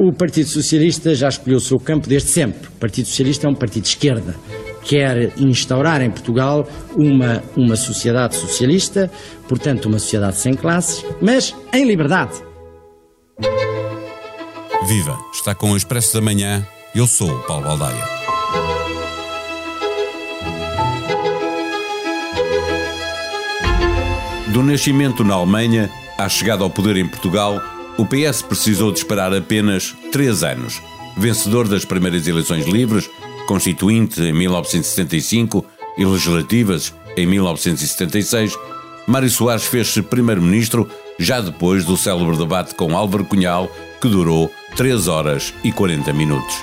O Partido Socialista já escolheu o seu campo desde sempre. O Partido Socialista é um partido de esquerda. Quer instaurar em Portugal uma, uma sociedade socialista, portanto, uma sociedade sem classes, mas em liberdade. Viva! Está com o Expresso da Manhã. Eu sou o Paulo Baldaia. Do nascimento na Alemanha à chegada ao poder em Portugal, o PS precisou de esperar apenas três anos. Vencedor das primeiras eleições livres, constituinte em 1975 e legislativas em 1976, Mário Soares fez-se primeiro-ministro já depois do célebre debate com Álvaro Cunhal, que durou 3 horas e 40 minutos.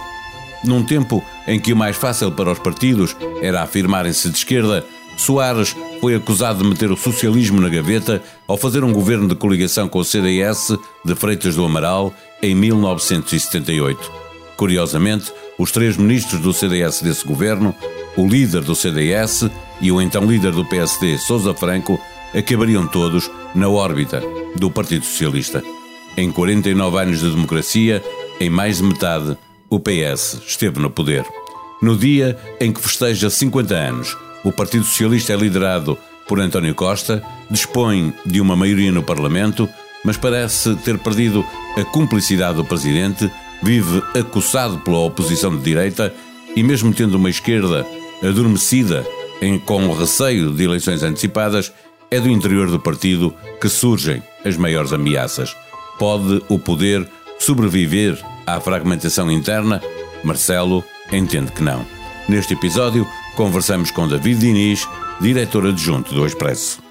Num tempo em que o mais fácil para os partidos era afirmarem-se de esquerda, Soares foi acusado de meter o socialismo na gaveta ao fazer um governo de coligação com o CDS de Freitas do Amaral em 1978. Curiosamente, os três ministros do CDS desse governo, o líder do CDS e o então líder do PSD, Sousa Franco, acabariam todos na órbita do Partido Socialista. Em 49 anos de democracia, em mais de metade, o PS esteve no poder. No dia em que festeja 50 anos, o Partido Socialista é liderado por António Costa, dispõe de uma maioria no Parlamento, mas parece ter perdido a cumplicidade do Presidente, vive acossado pela oposição de direita e, mesmo tendo uma esquerda adormecida em, com receio de eleições antecipadas, é do interior do partido que surgem as maiores ameaças. Pode o poder sobreviver à fragmentação interna? Marcelo entende que não. Neste episódio, conversamos com David Diniz, diretor adjunto do Expresso.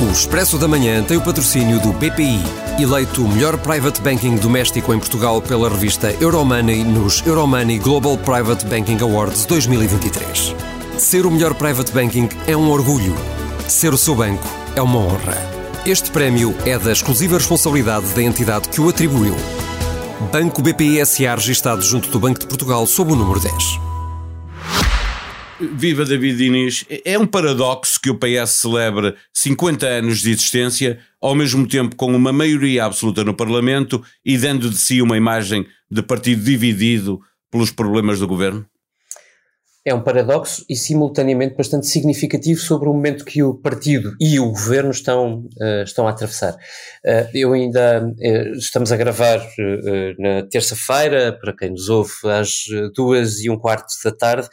O Expresso da Manhã tem o patrocínio do BPI, eleito o melhor private banking doméstico em Portugal pela revista Euromoney nos Euromoney Global Private Banking Awards 2023. Ser o melhor private banking é um orgulho. Ser o seu banco é uma honra. Este prémio é da exclusiva responsabilidade da entidade que o atribuiu. Banco BPI SA registado junto do Banco de Portugal sob o número 10. Viva David Diniz. É um paradoxo que o PS celebre 50 anos de existência, ao mesmo tempo com uma maioria absoluta no Parlamento e dando de si uma imagem de partido dividido pelos problemas do governo? É um paradoxo e simultaneamente bastante significativo sobre o momento que o partido e o governo estão, uh, estão a atravessar. Uh, eu ainda uh, estamos a gravar na terça-feira, para quem nos ouve, às duas e um quarto da tarde.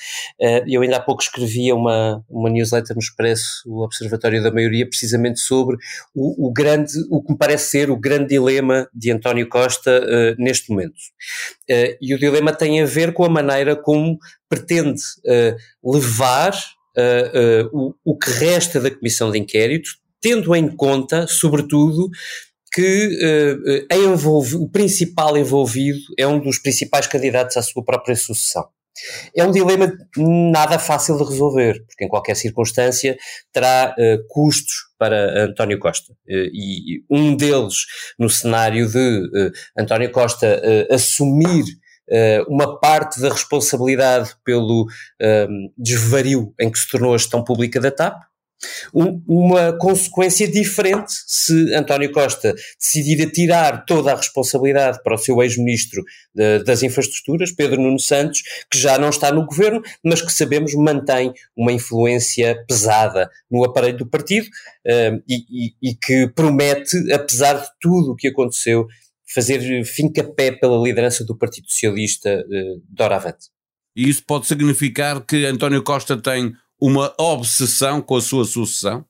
eu ainda há pouco escrevia uma, uma newsletter no Expresso, o Observatório da Maioria, precisamente sobre o, o grande, o que me parece ser o grande dilema de António Costa neste momento. E o dilema tem a ver com a maneira como pretende uh, levar uh, o, o que resta da comissão de inquérito, tendo em conta, sobretudo, que uh, o principal envolvido é um dos principais candidatos à sua própria sucessão. É um dilema nada fácil de resolver, porque em qualquer circunstância terá uh, custos para António Costa. Uh, e um deles, no cenário de uh, António Costa assumir uh, uma parte da responsabilidade pelo desvario em que se tornou a gestão pública da TAP, um, uma consequência diferente se António Costa decidir tirar toda a responsabilidade para o seu ex-ministro das infraestruturas, Pedro Nuno Santos, que já não está no governo, mas que sabemos mantém uma influência pesada no aparelho do partido uh, e, e, e, que promete, apesar de tudo o que aconteceu, fazer fim-capé pela liderança do Partido Socialista uh, doravante. E isso pode significar que António Costa tem uma obsessão com a sua sucessão?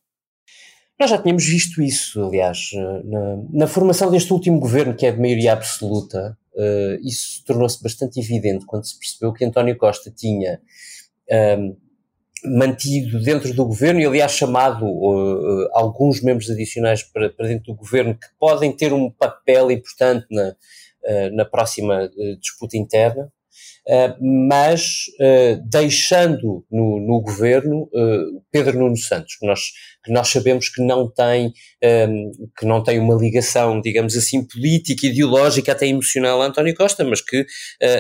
Nós já tínhamos visto isso, aliás, eh, na, na formação deste último governo, que é de maioria absoluta, uh, isso tornou-se bastante evidente quando se percebeu que António Costa tinha um, ehm, mantido dentro do governo e, aliás, chamado uh, alguns membros adicionais para, para, dentro do governo que podem ter um papel importante na, uh, na próxima disputa interna, mas deixando no, no governo Pedro Nuno Santos, que nós, que nós sabemos que não tem, um, que não tem uma ligação, digamos assim, política, ideológica, até emocional a António Costa, mas que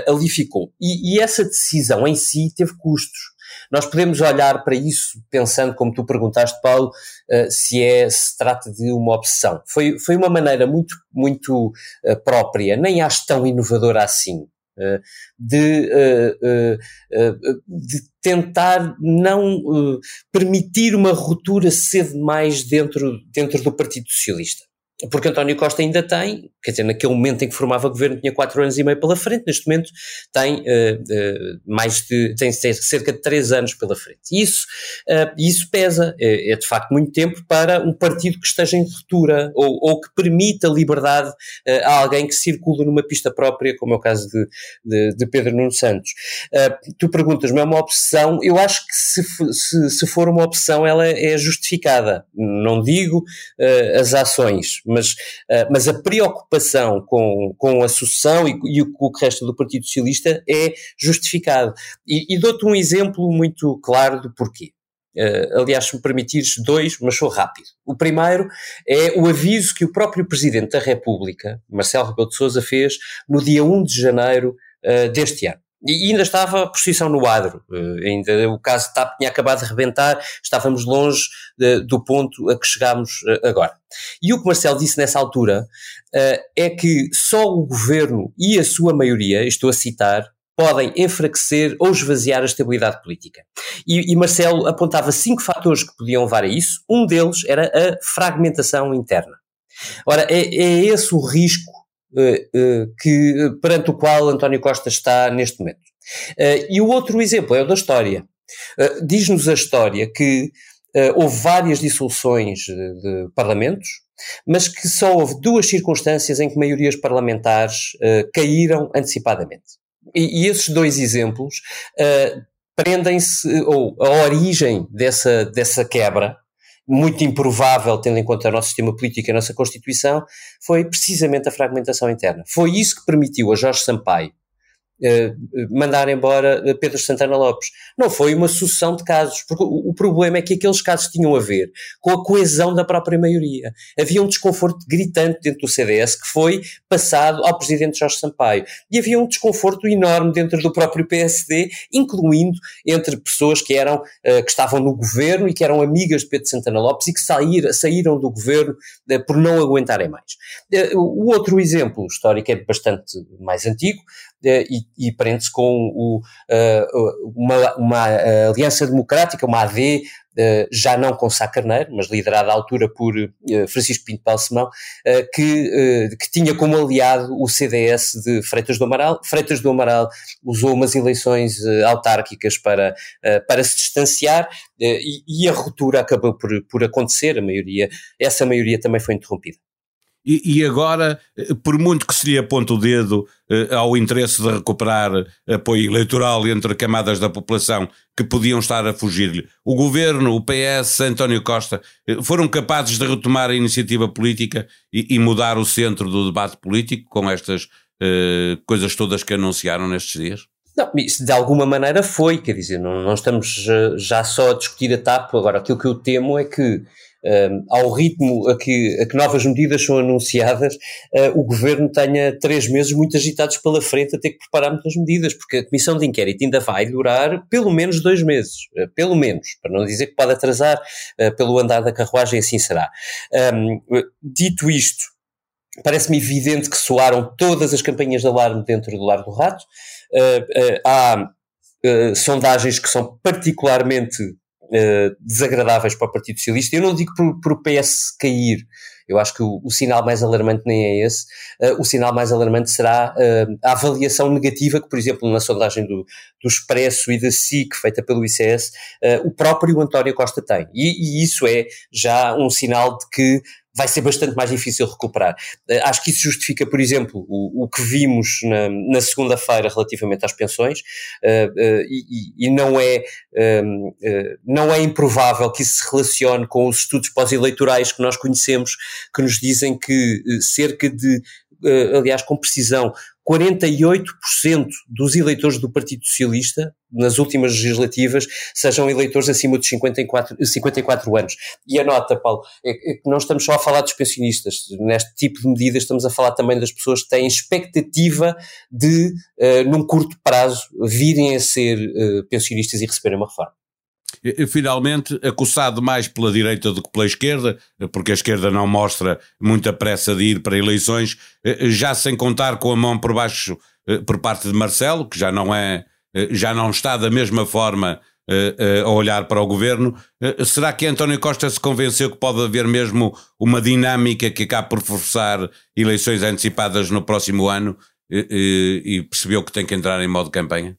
ali ficou. E, e essa decisão em si teve custos nós podemos olhar para isso pensando, como tu perguntaste, Paulo, se, é, se trata de uma obsessão. Foi, foi uma maneira muito, muito própria, nem acho tão inovadora assim, de, de tentar não permitir uma ruptura cedo demais dentro, dentro do Partido Socialista. Porque António Costa ainda tem, quer dizer, naquele momento em que formava governo tinha quatro anos e meio pela frente, neste momento tem uh, uh, mais de, tem cerca de três anos pela frente. Isso, uh, isso pesa, é, é, de facto muito tempo para um partido que esteja em ruptura ou, ou que permita liberdade a alguém que circula numa pista própria, como é o caso de, de, de Pedro Nuno Santos. tu perguntas-me, é uma opção? Eu acho que se, se, se, for uma opção ela é justificada. Não digo as ações, mas, mas a preocupação com, com a sucessão e, e o que resta do Partido Socialista é justificado. E, e dou-te um exemplo muito claro do porquê. Uh, aliás, se me permitires, dois, mas sou rápido. O primeiro é o aviso que o próprio Presidente da República, Marcelo Rebelo de Sousa, fez no dia 1 de janeiro uh, deste ano. E ainda estava a posição no adro, uh, ainda o caso TAP tinha acabado de rebentar, estávamos longe de, do ponto a que chegámos uh, agora. E o que Marcelo disse nessa altura uh, é que só o governo e a sua maioria, estou a citar, podem enfraquecer ou esvaziar a estabilidade política. E, e, Marcelo apontava cinco fatores que podiam levar a isso. Um deles era a fragmentação interna. Ora, é, é esse o risco que, perante o qual António Costa está neste momento. E o outro exemplo é o da história. Diz-nos a história que houve várias dissoluções de, parlamentos, mas que só houve duas circunstâncias em que maiorias parlamentares caíram antecipadamente. E, esses dois exemplos prendem-se, ou a origem dessa, dessa quebra, muito improvável, tendo em conta o nosso sistema político e a nossa Constituição, foi precisamente a fragmentação interna. Foi isso que permitiu a Jorge Sampaio mandar embora Pedro Santana Lopes. Não foi uma sucessão de casos, porque o, problema é que aqueles casos tinham a ver com a coesão da própria maioria. Havia um desconforto gritante dentro do CDS que foi passado ao presidente Jorge Sampaio. E havia um desconforto enorme dentro do próprio PSD, incluindo entre pessoas que eram, uh, que estavam no governo e que eram amigas de Pedro Santana Lopes e que saíram do governo uh, por não aguentarem mais. o outro exemplo histórico é bastante mais antigo, eh, e, e prende-se com o, eh, uma, uma eh, aliança democrática, uma AD, já não com Sá Carneiro, mas liderada à altura por Francisco Pinto Balsemão, que, que tinha como aliado o CDS de Freitas do Amaral. Freitas do Amaral usou umas eleições autárquicas para, para se distanciar e, e a ruptura acabou por, por acontecer, a maioria, essa maioria também foi interrompida. E, e, agora, eh, por muito que se lhe aponte o dedo eh, ao interesse de recuperar apoio eleitoral entre camadas da população que podiam estar a fugir-lhe, o governo, o PS, António Costa, eh, foram capazes de retomar a iniciativa política e, e mudar o centro do debate político com estas eh, coisas todas que anunciaram nestes dias? Não, isso de alguma maneira foi, quer dizer, não, não estamos já só a discutir a TAP, agora aquilo que eu temo é que ao ritmo a que, a que, novas medidas são anunciadas, uh, o governo tenha três meses muito agitados pela frente a ter que preparar muitas medidas, porque a comissão de inquérito ainda vai durar pelo menos dois meses, uh, pelo menos, para não dizer que pode atrasar uh, pelo andar da carruagem, assim será. Um, dito isto, parece-me evidente que soaram todas as campanhas de alarme dentro do Lar do Rato. há sondagens que são particularmente uh, desagradáveis para o Partido Socialista. Eu não digo por, por o PS cair, eu acho que o, o, sinal mais alarmante nem é esse. Uh, o sinal mais alarmante será uh, a avaliação negativa que, por exemplo, na sondagem do, do Expresso e da SIC, feita pelo ICS, uh, o próprio António Costa tem. E, e, isso é já um sinal de que vai ser bastante mais difícil recuperar. Uh, acho que isso justifica, por exemplo, o, o que vimos na, na segunda-feira relativamente às pensões, uh, uh, e, e, não é, um, não é improvável que isso se relacione com os estudos pós-eleitorais que nós conhecemos, que nos dizem que cerca de aliás, com precisão, 48% dos eleitores do Partido Socialista, nas últimas legislativas, sejam eleitores acima dos 54, 54 anos. E a nota, Paulo, é que não estamos só a falar dos pensionistas. Neste tipo de medidas estamos a falar também das pessoas que têm expectativa de, uh, num curto prazo, virem a ser uh, pensionistas e receberem uma reforma. Finalmente acossado mais pela direita do que pela esquerda, porque a esquerda não mostra muita pressa de ir para eleições, já sem contar com a mão por baixo por parte de Marcelo, que já não é, já não está da mesma forma a olhar para o governo. Será que António Costa se convenceu que pode haver mesmo uma dinâmica que acabe por forçar eleições antecipadas no próximo ano e percebeu que tem que entrar em modo campanha?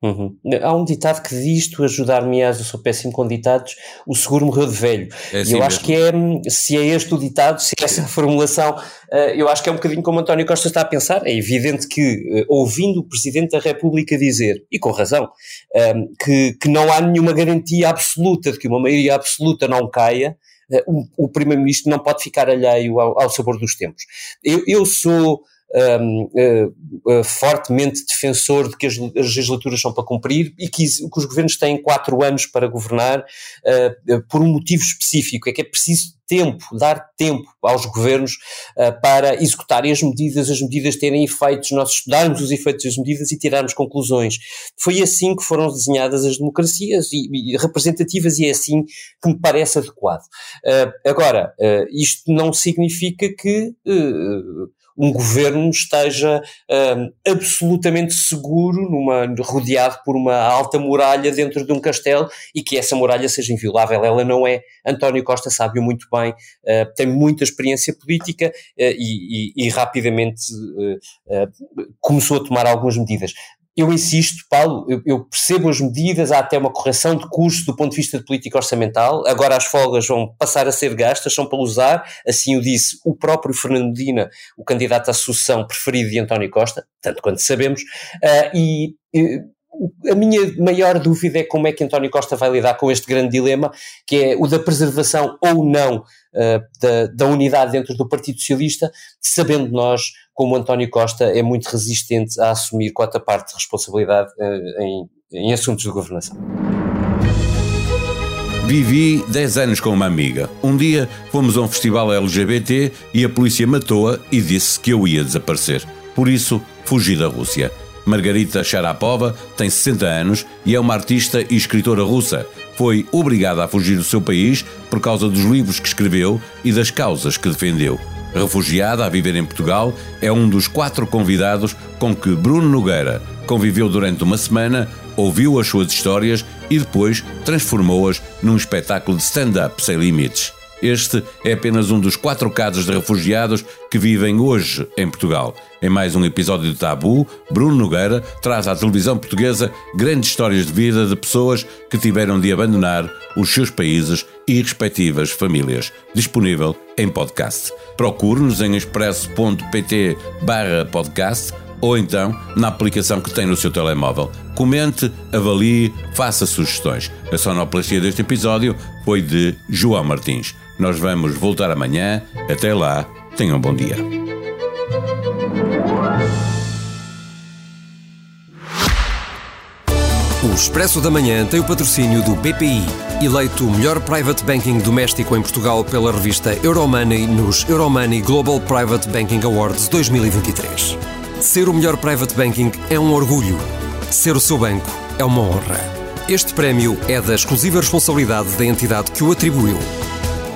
Uhum. Há um ditado que diz: Tu ajudar-me-ás, eu sou péssimo com ditados, o seguro morreu de velho. É assim e eu mesmo. acho que é, se é este o ditado, se é essa a formulação, uh, eu acho que é um bocadinho como António Costa está a pensar. É evidente que, uh, ouvindo o Presidente da República dizer, e com razão, uh, que, que não há nenhuma garantia absoluta de que uma maioria absoluta não caia, o, o Primeiro-Ministro não pode ficar alheio ao, ao sabor dos tempos. Eu, eu sou um, uh, uh, fortemente defensor de que as, as, legislaturas são para cumprir e que, que, os governos têm quatro anos para governar uh, por um motivo específico, é que é preciso tempo, dar tempo aos governos para executarem as medidas, as medidas terem efeitos, nós estudarmos os efeitos das medidas e tirarmos conclusões. Foi assim que foram desenhadas as democracias e, e representativas e é assim que me parece adequado. agora, isto não significa que um governo esteja um, absolutamente seguro, numa, rodeado por uma alta muralha dentro de um castelo e que essa muralha seja inviolável. Ela não é. António Costa sabe-o muito bem, uh, tem muita experiência política uh, e, e, e, rapidamente uh, começou a tomar algumas medidas eu insisto, Paulo, eu, eu, percebo as medidas, há até uma correção de custo do ponto de vista de política orçamental, agora as folgas vão passar a ser gastas, são para usar, assim o disse o próprio Fernando Dina, o candidato à sucessão preferido de António Costa, tanto quanto sabemos, uh, e, e a minha maior dúvida é como é que António Costa vai lidar com este grande dilema, que é o da preservação ou não uh, da, da, unidade dentro do Partido Socialista, sabendo nós como António Costa é muito resistente a assumir quanta parte de responsabilidade uh, em, em assuntos de governação. Vivi 10 anos com uma amiga. Um dia fomos a um festival LGBT e a polícia matou-a e disse que eu ia desaparecer. Por isso, fugi da Rússia. Margarita Sharapova tem 60 anos e é uma artista e escritora russa. Foi obrigada a fugir do seu país por causa dos livros que escreveu e das causas que defendeu. Refugiada a viver em Portugal, é um dos quatro convidados com que Bruno Nogueira conviveu durante uma semana, ouviu as suas histórias e depois transformou-as num espetáculo de stand-up sem limites. Este é apenas um dos quatro casos de refugiados que vivem hoje em Portugal. Em mais um episódio de Tabu, Bruno Nogueira traz à televisão portuguesa grandes histórias de vida de pessoas que tiveram de abandonar os seus países e respectivas famílias. Disponível em podcast. Procure-nos em expresso.pt podcast ou então na aplicação que tem no seu telemóvel. Comente, avalie, faça sugestões. A sonoplastia deste episódio foi de João Martins. Nós vamos voltar amanhã. Até lá, tenham um bom dia. O Expresso da Manhã tem o patrocínio do BPI, eleito o melhor private banking doméstico em Portugal pela revista Euromoney nos Euromoney Global Private Banking Awards 2023. Ser o melhor private banking é um orgulho. Ser o seu banco é uma honra. Este prémio é da exclusiva responsabilidade da entidade que o atribuiu.